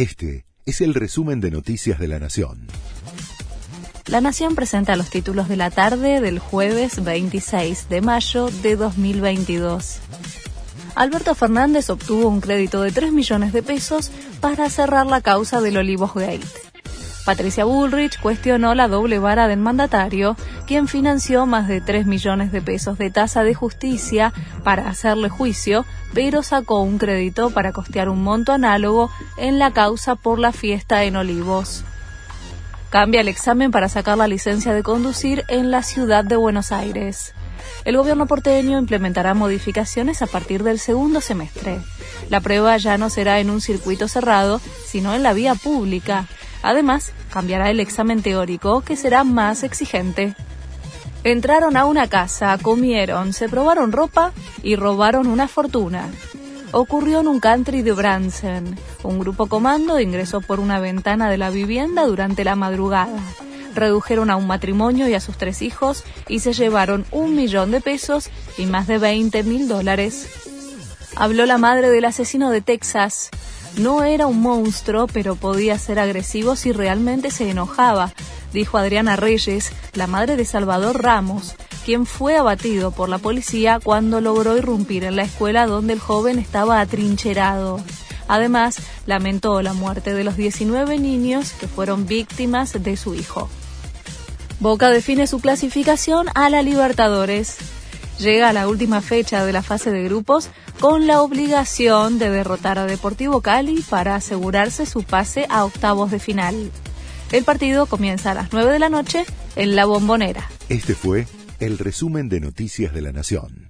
Este es el resumen de Noticias de la Nación. La Nación presenta los títulos de la tarde del jueves 26 de mayo de 2022. Alberto Fernández obtuvo un crédito de 3 millones de pesos para cerrar la causa del Olivos Gate. Patricia Bullrich cuestionó la doble vara del mandatario, quien financió más de 3 millones de pesos de tasa de justicia para hacerle juicio, pero sacó un crédito para costear un monto análogo en la causa por la fiesta en Olivos. Cambia el examen para sacar la licencia de conducir en la ciudad de Buenos Aires. El gobierno porteño implementará modificaciones a partir del segundo semestre. La prueba ya no será en un circuito cerrado, sino en la vía pública. Además, cambiará el examen teórico, que será más exigente. Entraron a una casa, comieron, se probaron ropa y robaron una fortuna. Ocurrió en un country de Bransen. Un grupo comando ingresó por una ventana de la vivienda durante la madrugada. Redujeron a un matrimonio y a sus tres hijos y se llevaron un millón de pesos y más de 20 mil dólares. Habló la madre del asesino de Texas. No era un monstruo, pero podía ser agresivo si realmente se enojaba, dijo Adriana Reyes, la madre de Salvador Ramos, quien fue abatido por la policía cuando logró irrumpir en la escuela donde el joven estaba atrincherado. Además, lamentó la muerte de los 19 niños que fueron víctimas de su hijo. Boca define su clasificación a la Libertadores llega a la última fecha de la fase de grupos con la obligación de derrotar a Deportivo Cali para asegurarse su pase a octavos de final. El partido comienza a las 9 de la noche en la bombonera. Este fue el resumen de Noticias de la Nación.